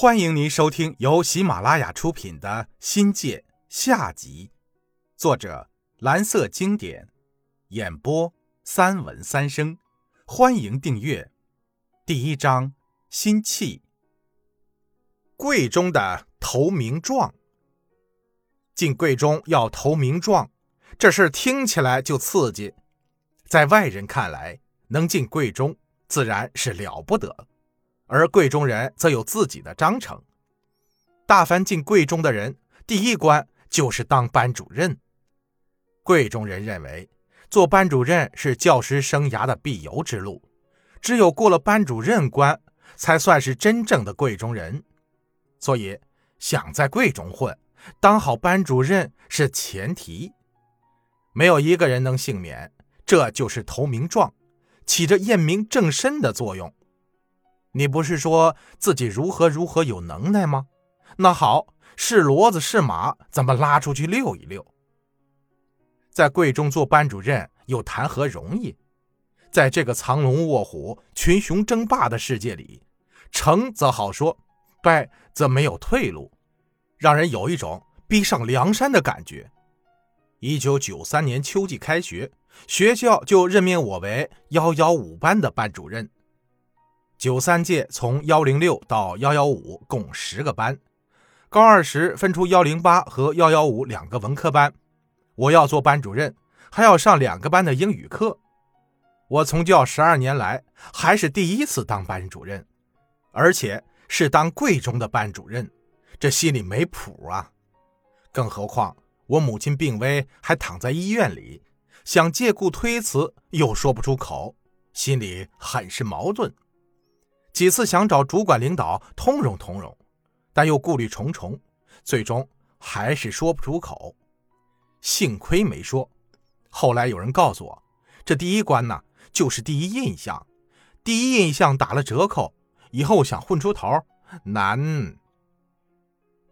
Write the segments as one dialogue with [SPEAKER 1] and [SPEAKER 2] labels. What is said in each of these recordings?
[SPEAKER 1] 欢迎您收听由喜马拉雅出品的《新界》下集，作者蓝色经典，演播三文三生。欢迎订阅。第一章：心气。贵中的投名状，进贵中要投名状，这事听起来就刺激。在外人看来，能进贵中自然是了不得。而贵中人则有自己的章程。大凡进贵中的人，第一关就是当班主任。贵中人认为，做班主任是教师生涯的必由之路，只有过了班主任关，才算是真正的贵中人。所以，想在贵中混，当好班主任是前提。没有一个人能幸免，这就是投名状，起着验明正身的作用。你不是说自己如何如何有能耐吗？那好，是骡子是马，咱们拉出去遛一遛。在贵中做班主任又谈何容易？在这个藏龙卧虎、群雄争霸的世界里，成则好说，败则没有退路，让人有一种逼上梁山的感觉。一九九三年秋季开学，学校就任命我为幺幺五班的班主任。九三届从幺零六到幺幺五共十个班，高二时分出幺零八和幺幺五两个文科班，我要做班主任，还要上两个班的英语课。我从教十二年来，还是第一次当班主任，而且是当贵中的班主任，这心里没谱啊！更何况我母亲病危，还躺在医院里，想借故推辞又说不出口，心里很是矛盾。几次想找主管领导通融通融，但又顾虑重重，最终还是说不出口。幸亏没说。后来有人告诉我，这第一关呢，就是第一印象，第一印象打了折扣，以后想混出头难。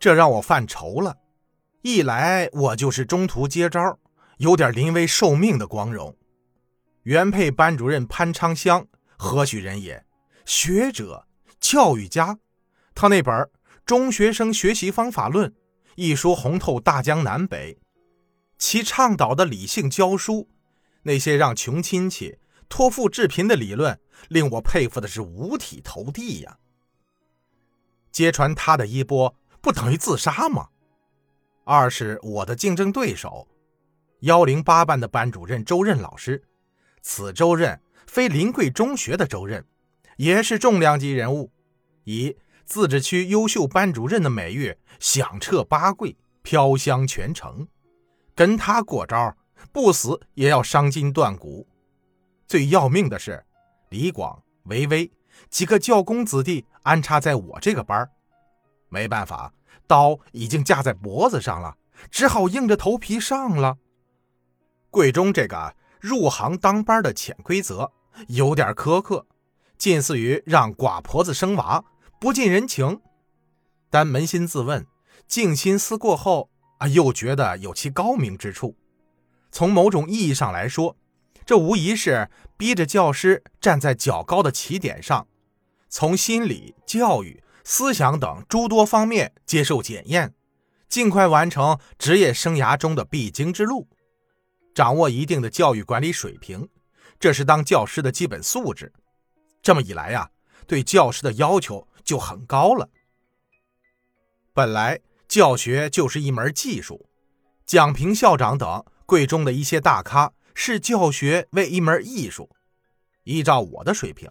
[SPEAKER 1] 这让我犯愁了。一来我就是中途接招，有点临危受命的光荣。原配班主任潘昌香何许人也？学者、教育家，他那本《中学生学习方法论》一书红透大江南北，其倡导的理性教书，那些让穷亲戚托付致贫的理论，令我佩服的是五体投地呀。揭穿他的衣钵，不等于自杀吗？二是我的竞争对手，幺零八班的班主任周任老师，此周任非临桂中学的周任。也是重量级人物，以自治区优秀班主任的美誉响彻八桂，飘香全城。跟他过招，不死也要伤筋断骨。最要命的是，李广、韦威几个教工子弟安插在我这个班没办法，刀已经架在脖子上了，只好硬着头皮上了。贵中这个入行当班的潜规则有点苛刻。近似于让寡婆子生娃，不近人情。但扪心自问，静心思过后啊，又觉得有其高明之处。从某种意义上来说，这无疑是逼着教师站在较高的起点上，从心理、教育、思想等诸多方面接受检验，尽快完成职业生涯中的必经之路，掌握一定的教育管理水平，这是当教师的基本素质。这么一来呀，对教师的要求就很高了。本来教学就是一门技术，蒋平校长等贵中的一些大咖视教学为一门艺术。依照我的水平，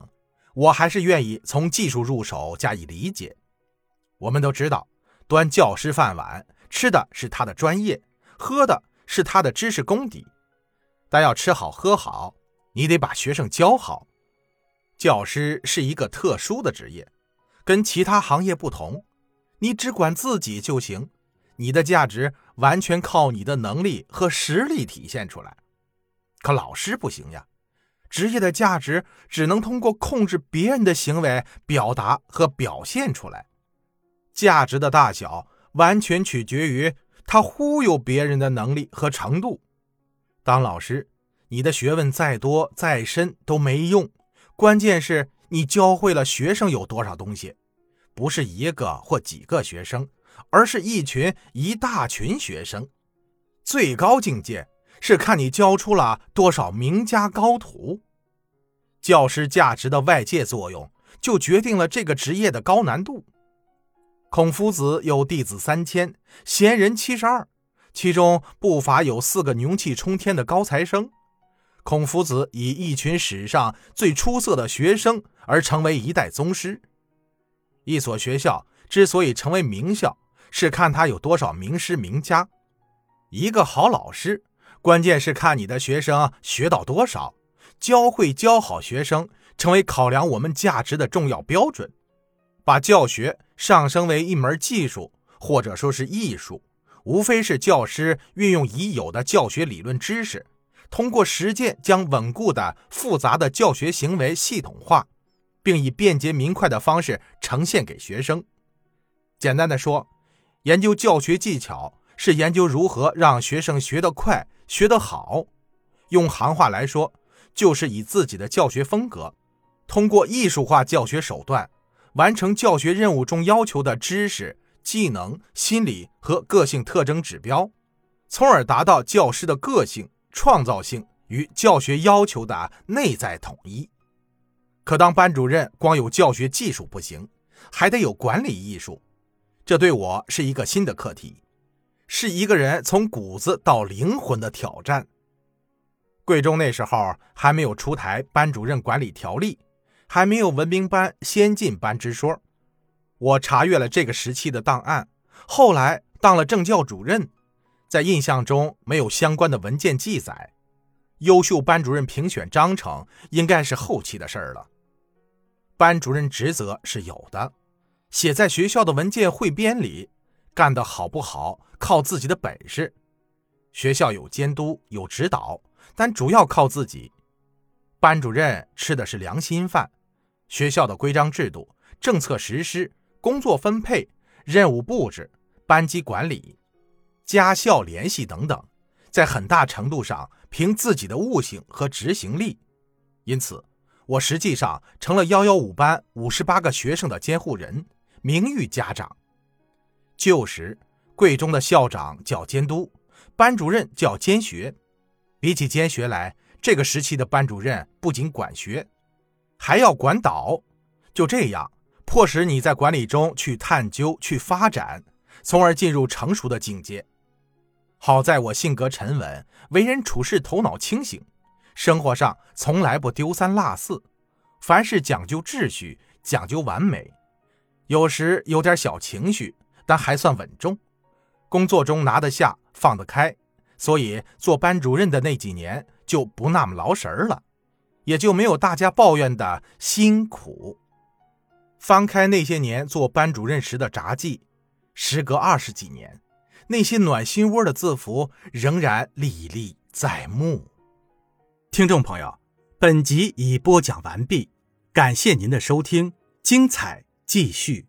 [SPEAKER 1] 我还是愿意从技术入手加以理解。我们都知道，端教师饭碗，吃的是他的专业，喝的是他的知识功底。但要吃好喝好，你得把学生教好。教师是一个特殊的职业，跟其他行业不同。你只管自己就行，你的价值完全靠你的能力和实力体现出来。可老师不行呀，职业的价值只能通过控制别人的行为表达和表现出来。价值的大小完全取决于他忽悠别人的能力和程度。当老师，你的学问再多再深都没用。关键是你教会了学生有多少东西，不是一个或几个学生，而是一群一大群学生。最高境界是看你教出了多少名家高徒。教师价值的外界作用，就决定了这个职业的高难度。孔夫子有弟子三千，贤人七十二，其中不乏有四个牛气冲天的高材生。孔夫子以一群史上最出色的学生而成为一代宗师。一所学校之所以成为名校，是看他有多少名师名家。一个好老师，关键是看你的学生学到多少。教会教好学生，成为考量我们价值的重要标准。把教学上升为一门技术，或者说是艺术，无非是教师运用已有的教学理论知识，通过实践将稳固的复杂的教学行为系统化，并以便捷明快的方式呈现给学生。简单的说，研究教学技巧是研究如何让学生学得快、学得好。用行话来说，就是以自己的教学风格，通过艺术化教学手段。完成教学任务中要求的知识、技能、心理和个性特征指标，从而达到教师的个性、创造性与教学要求的内在统一。可当班主任光有教学技术不行，还得有管理艺术，这对我是一个新的课题，是一个人从骨子到灵魂的挑战。贵中那时候还没有出台班主任管理条例。还没有文明班先进班之说。我查阅了这个时期的档案，后来当了政教主任，在印象中没有相关的文件记载。优秀班主任评选章程应该是后期的事儿了。班主任职责是有的，写在学校的文件汇编里，干得好不好靠自己的本事。学校有监督有指导，但主要靠自己。班主任吃的是良心饭。学校的规章制度、政策实施、工作分配、任务布置、班级管理、家校联系等等，在很大程度上凭自己的悟性和执行力。因此，我实际上成了幺幺五班五十八个学生的监护人，名誉家长。旧时，贵中的校长叫监督，班主任叫监学。比起监学来，这个时期的班主任不仅管学。还要管导，就这样迫使你在管理中去探究、去发展，从而进入成熟的境界。好在我性格沉稳，为人处事头脑清醒，生活上从来不丢三落四，凡事讲究秩序，讲究完美。有时有点小情绪，但还算稳重。工作中拿得下，放得开，所以做班主任的那几年就不那么劳神了。也就没有大家抱怨的辛苦。翻开那些年做班主任时的札记，时隔二十几年，那些暖心窝的字符仍然历历在目。听众朋友，本集已播讲完毕，感谢您的收听，精彩继续。